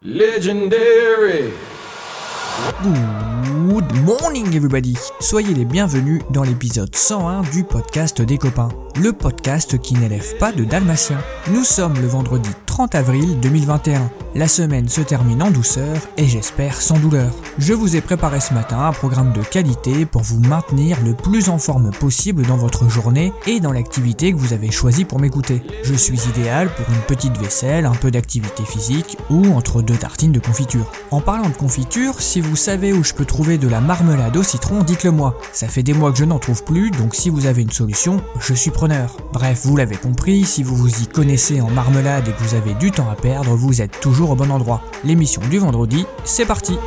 Legendary. Good morning everybody Soyez les bienvenus dans l'épisode 101 du podcast des copains, le podcast qui n'élève pas de dalmatiens. Nous sommes le vendredi 30 avril 2021. La semaine se termine en douceur et j'espère sans douleur. Je vous ai préparé ce matin un programme de qualité pour vous maintenir le plus en forme possible dans votre journée et dans l'activité que vous avez choisi pour m'écouter. Je suis idéal pour une petite vaisselle, un peu d'activité physique ou entre deux tartines de confiture. En parlant de confiture, si vous savez où je peux trouver de la marmelade au citron, dites-le moi. Ça fait des mois que je n'en trouve plus, donc si vous avez une solution, je suis preneur. Bref, vous l'avez compris, si vous vous y connaissez en marmelade et que vous avez du temps à perdre, vous êtes toujours au bon endroit. L'émission du vendredi, c'est parti?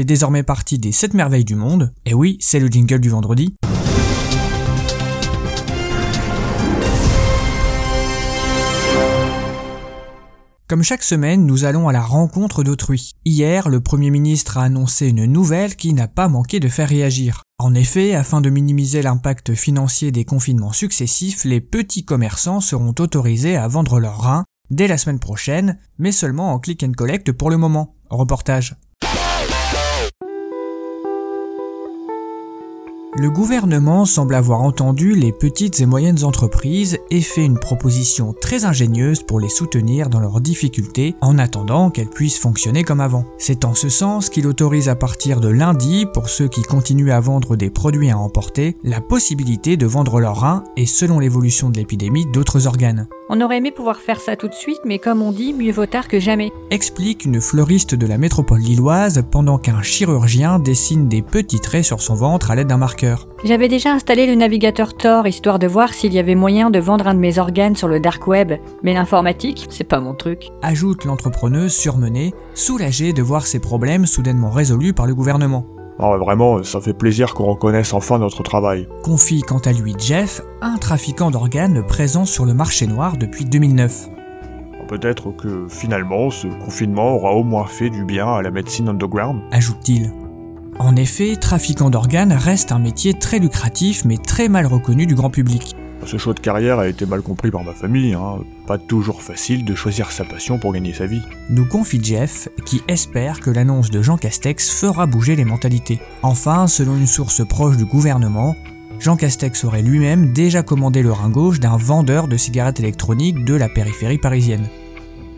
Fait désormais partie des 7 merveilles du monde, et oui, c'est le jingle du vendredi. Comme chaque semaine, nous allons à la rencontre d'autrui. Hier, le Premier ministre a annoncé une nouvelle qui n'a pas manqué de faire réagir. En effet, afin de minimiser l'impact financier des confinements successifs, les petits commerçants seront autorisés à vendre leurs reins dès la semaine prochaine, mais seulement en click and collect pour le moment. Reportage. Le gouvernement semble avoir entendu les petites et moyennes entreprises et fait une proposition très ingénieuse pour les soutenir dans leurs difficultés en attendant qu'elles puissent fonctionner comme avant. C'est en ce sens qu'il autorise à partir de lundi, pour ceux qui continuent à vendre des produits à emporter, la possibilité de vendre leurs reins et selon l'évolution de l'épidémie d'autres organes. On aurait aimé pouvoir faire ça tout de suite, mais comme on dit, mieux vaut tard que jamais. Explique une fleuriste de la métropole lilloise pendant qu'un chirurgien dessine des petits traits sur son ventre à l'aide d'un marqueur. J'avais déjà installé le navigateur Tor histoire de voir s'il y avait moyen de vendre un de mes organes sur le dark web, mais l'informatique, c'est pas mon truc. ajoute l'entrepreneuse surmenée, soulagée de voir ses problèmes soudainement résolus par le gouvernement. Ah vraiment, ça fait plaisir qu'on reconnaisse enfin notre travail. Confie quant à lui Jeff, un trafiquant d'organes présent sur le marché noir depuis 2009. Peut-être que finalement, ce confinement aura au moins fait du bien à la médecine underground. Ajoute-t-il. En effet, trafiquant d'organes reste un métier très lucratif mais très mal reconnu du grand public. Ce choix de carrière a été mal compris par ma famille, hein. Pas toujours facile de choisir sa passion pour gagner sa vie. Nous confie Jeff, qui espère que l'annonce de Jean Castex fera bouger les mentalités. Enfin, selon une source proche du gouvernement, Jean Castex aurait lui-même déjà commandé le rein gauche d'un vendeur de cigarettes électroniques de la périphérie parisienne.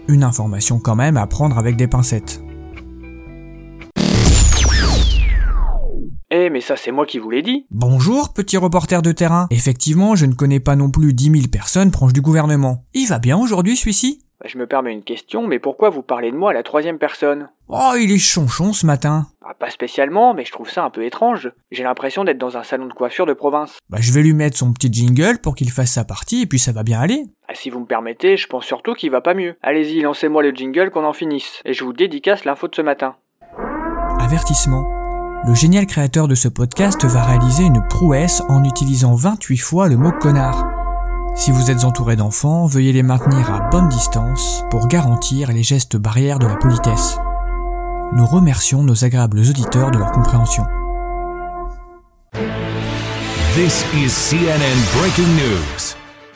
Une information quand même à prendre avec des pincettes. Ça, c'est moi qui vous l'ai dit. Bonjour, petit reporter de terrain. Effectivement, je ne connais pas non plus 10 000 personnes proches du gouvernement. Il va bien aujourd'hui, celui-ci? Bah, Je me permets une question, mais pourquoi vous parlez de moi à la troisième personne? Oh, il est chonchon ce matin. Ah, Pas spécialement, mais je trouve ça un peu étrange. J'ai l'impression d'être dans un salon de coiffure de province. Bah, je vais lui mettre son petit jingle pour qu'il fasse sa partie et puis ça va bien aller. Ah, si vous me permettez, je pense surtout qu'il va pas mieux. Allez-y, lancez-moi le jingle qu'on en finisse. Et je vous dédicace l'info de ce matin. Avertissement. Le génial créateur de ce podcast va réaliser une prouesse en utilisant 28 fois le mot connard. Si vous êtes entouré d'enfants, veuillez les maintenir à bonne distance pour garantir les gestes barrières de la politesse. Nous remercions nos agréables auditeurs de leur compréhension.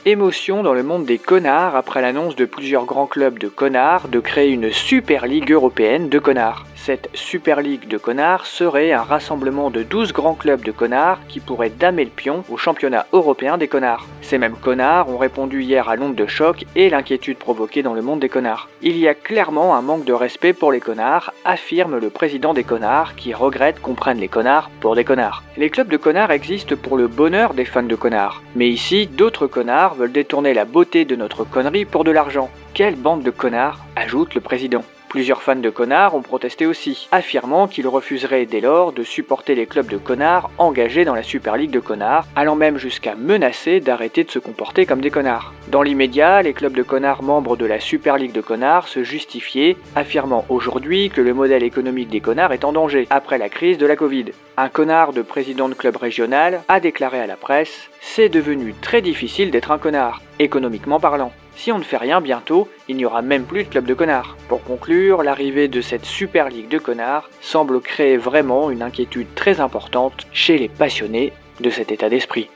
Émotion dans le monde des connards après l'annonce de plusieurs grands clubs de connards de créer une Super Ligue européenne de connards. Cette Super League de connards serait un rassemblement de 12 grands clubs de connards qui pourraient damer le pion au championnat européen des connards. Ces mêmes connards ont répondu hier à l'onde de choc et l'inquiétude provoquée dans le monde des connards. Il y a clairement un manque de respect pour les connards, affirme le président des connards qui regrette qu'on prenne les connards pour des connards. Les clubs de connards existent pour le bonheur des fans de connards. Mais ici, d'autres connards veulent détourner la beauté de notre connerie pour de l'argent. Quelle bande de connards ajoute le président. Plusieurs fans de connards ont protesté aussi, affirmant qu'ils refuseraient dès lors de supporter les clubs de connards engagés dans la Super League de connards, allant même jusqu'à menacer d'arrêter de se comporter comme des connards. Dans l'immédiat, les clubs de connards membres de la Super League de connards se justifiaient, affirmant aujourd'hui que le modèle économique des connards est en danger après la crise de la Covid. Un connard de président de club régional a déclaré à la presse C'est devenu très difficile d'être un connard, économiquement parlant. Si on ne fait rien bientôt, il n'y aura même plus de club de connards. Pour conclure, l'arrivée de cette Super Ligue de connards semble créer vraiment une inquiétude très importante chez les passionnés de cet état d'esprit.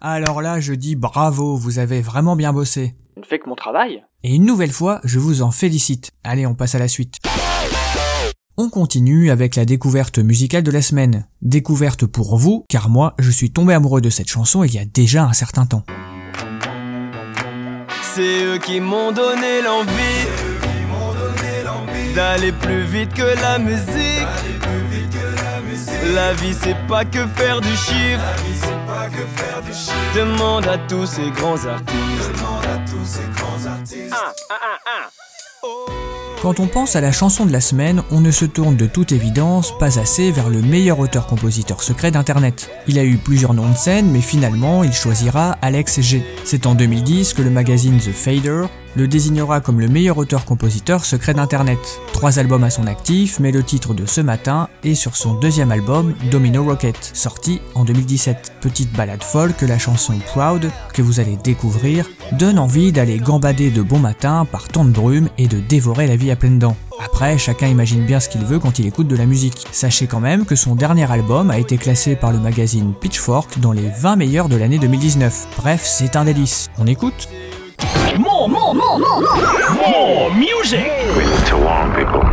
Alors là, je dis bravo, vous avez vraiment bien bossé. Je ne fais que mon travail. Et une nouvelle fois, je vous en félicite. Allez, on passe à la suite. On continue avec la découverte musicale de la semaine. Découverte pour vous, car moi, je suis tombé amoureux de cette chanson il y a déjà un certain temps. C'est eux qui m'ont donné l'envie d'aller plus vite que la musique. La vie c'est pas que faire du chiffre. Demande à tous ces grands artistes. Quand on pense à la chanson de la semaine, on ne se tourne de toute évidence pas assez vers le meilleur auteur-compositeur secret d'Internet. Il a eu plusieurs noms de scène, mais finalement, il choisira Alex G. C'est en 2010 que le magazine The Fader le désignera comme le meilleur auteur-compositeur secret d'Internet. Trois albums à son actif, mais le titre de ce matin est sur son deuxième album, Domino Rocket, sorti en 2017. Petite balade folle que la chanson Proud, que vous allez découvrir, donne envie d'aller gambader de bon matin par temps de brume et de dévorer la vie à pleines dents. Après, chacun imagine bien ce qu'il veut quand il écoute de la musique. Sachez quand même que son dernier album a été classé par le magazine Pitchfork dans les 20 meilleurs de l'année 2019. Bref, c'est un délice. On écoute? more, more, more, more, more, more music with Tawong people.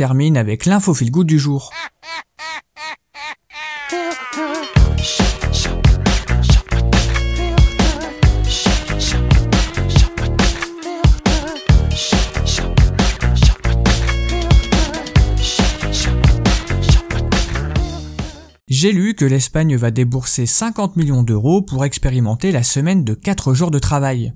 Termine avec l'info feel good du jour. J'ai lu que l'Espagne va débourser 50 millions d'euros pour expérimenter la semaine de 4 jours de travail.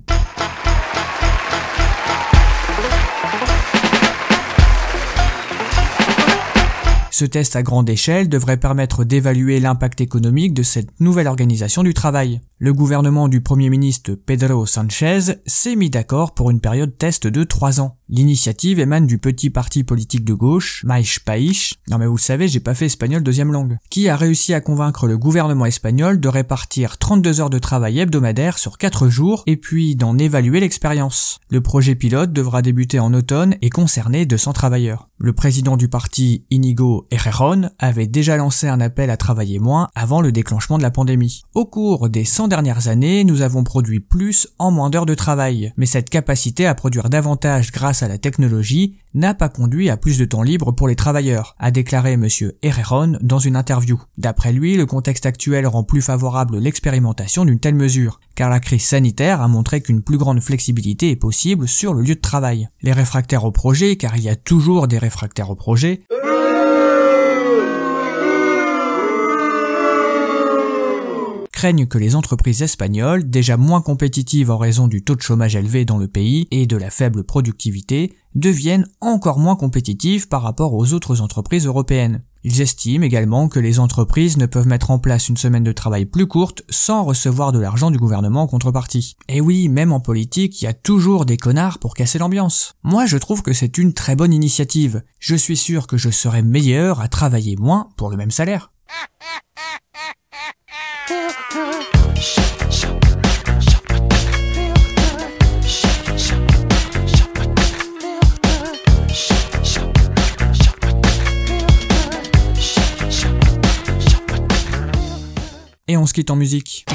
Ce test à grande échelle devrait permettre d'évaluer l'impact économique de cette nouvelle organisation du travail. Le gouvernement du Premier ministre Pedro Sanchez s'est mis d'accord pour une période test de 3 ans. L'initiative émane du petit parti politique de gauche, Maïch Païch, non mais vous savez, j'ai pas fait espagnol deuxième langue, qui a réussi à convaincre le gouvernement espagnol de répartir 32 heures de travail hebdomadaire sur 4 jours et puis d'en évaluer l'expérience. Le projet pilote devra débuter en automne et concerner 200 travailleurs. Le président du parti, Inigo Errejón, avait déjà lancé un appel à travailler moins avant le déclenchement de la pandémie. Au cours des 100 dernières années, nous avons produit plus en moins d'heures de travail, mais cette capacité à produire davantage grâce à la technologie n'a pas conduit à plus de temps libre pour les travailleurs, a déclaré monsieur Herreron dans une interview. D'après lui, le contexte actuel rend plus favorable l'expérimentation d'une telle mesure, car la crise sanitaire a montré qu'une plus grande flexibilité est possible sur le lieu de travail. Les réfractaires au projet, car il y a toujours des réfractaires au projet, craignent que les entreprises espagnoles, déjà moins compétitives en raison du taux de chômage élevé dans le pays et de la faible productivité, deviennent encore moins compétitives par rapport aux autres entreprises européennes. Ils estiment également que les entreprises ne peuvent mettre en place une semaine de travail plus courte sans recevoir de l'argent du gouvernement en contrepartie. Et oui, même en politique, il y a toujours des connards pour casser l'ambiance. Moi, je trouve que c'est une très bonne initiative. Je suis sûr que je serais meilleur à travailler moins pour le même salaire. Et on se quitte en musique.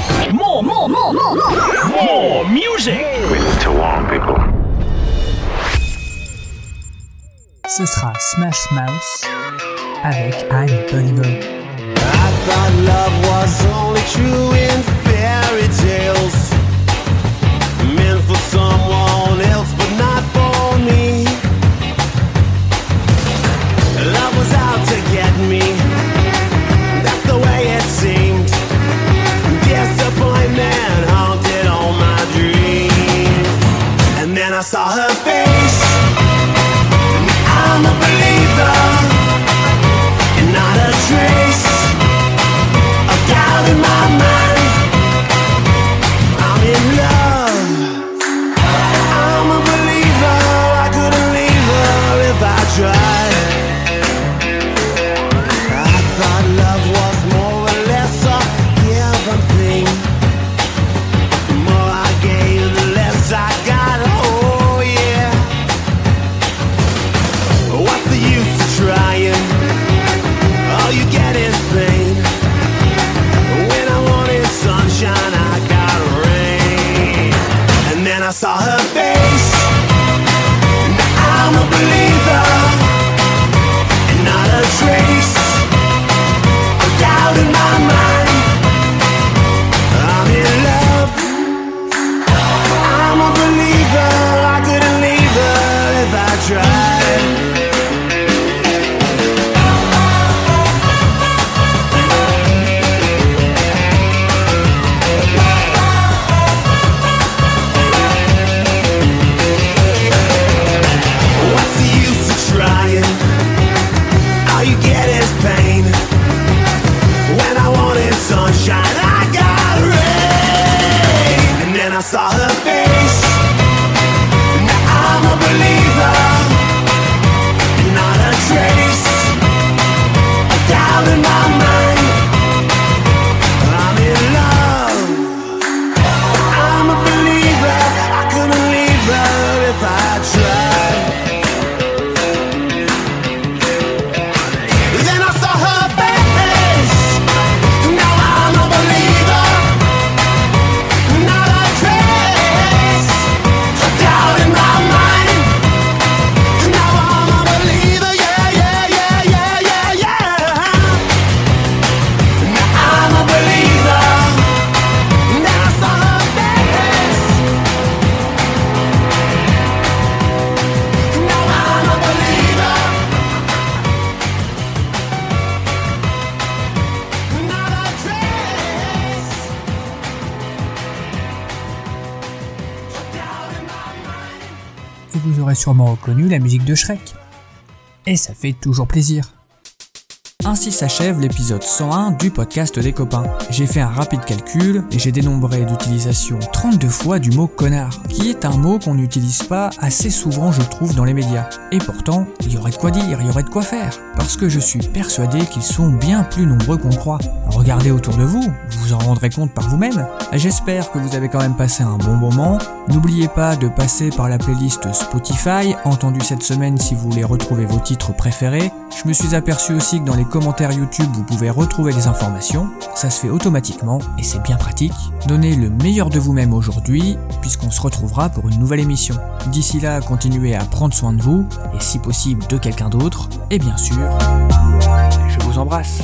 Ce sera Smash Mouse avec I'm a Believer. I thought love was only true in fairy tales. Sûrement reconnu la musique de Shrek. Et ça fait toujours plaisir. Ainsi s'achève l'épisode 101 du podcast des copains. J'ai fait un rapide calcul et j'ai dénombré d'utilisation 32 fois du mot connard, qui est un mot qu'on n'utilise pas assez souvent je trouve dans les médias. Et pourtant, il y aurait de quoi dire, il y aurait de quoi faire, parce que je suis persuadé qu'ils sont bien plus nombreux qu'on croit. Regardez autour de vous, vous vous en rendrez compte par vous-même. J'espère que vous avez quand même passé un bon moment. N'oubliez pas de passer par la playlist Spotify, entendue cette semaine si vous voulez retrouver vos titres préférés. Je me suis aperçu aussi que dans les YouTube, vous pouvez retrouver les informations. Ça se fait automatiquement et c'est bien pratique. Donnez le meilleur de vous-même aujourd'hui, puisqu'on se retrouvera pour une nouvelle émission. D'ici là, continuez à prendre soin de vous, et si possible de quelqu'un d'autre. Et bien sûr, je vous embrasse.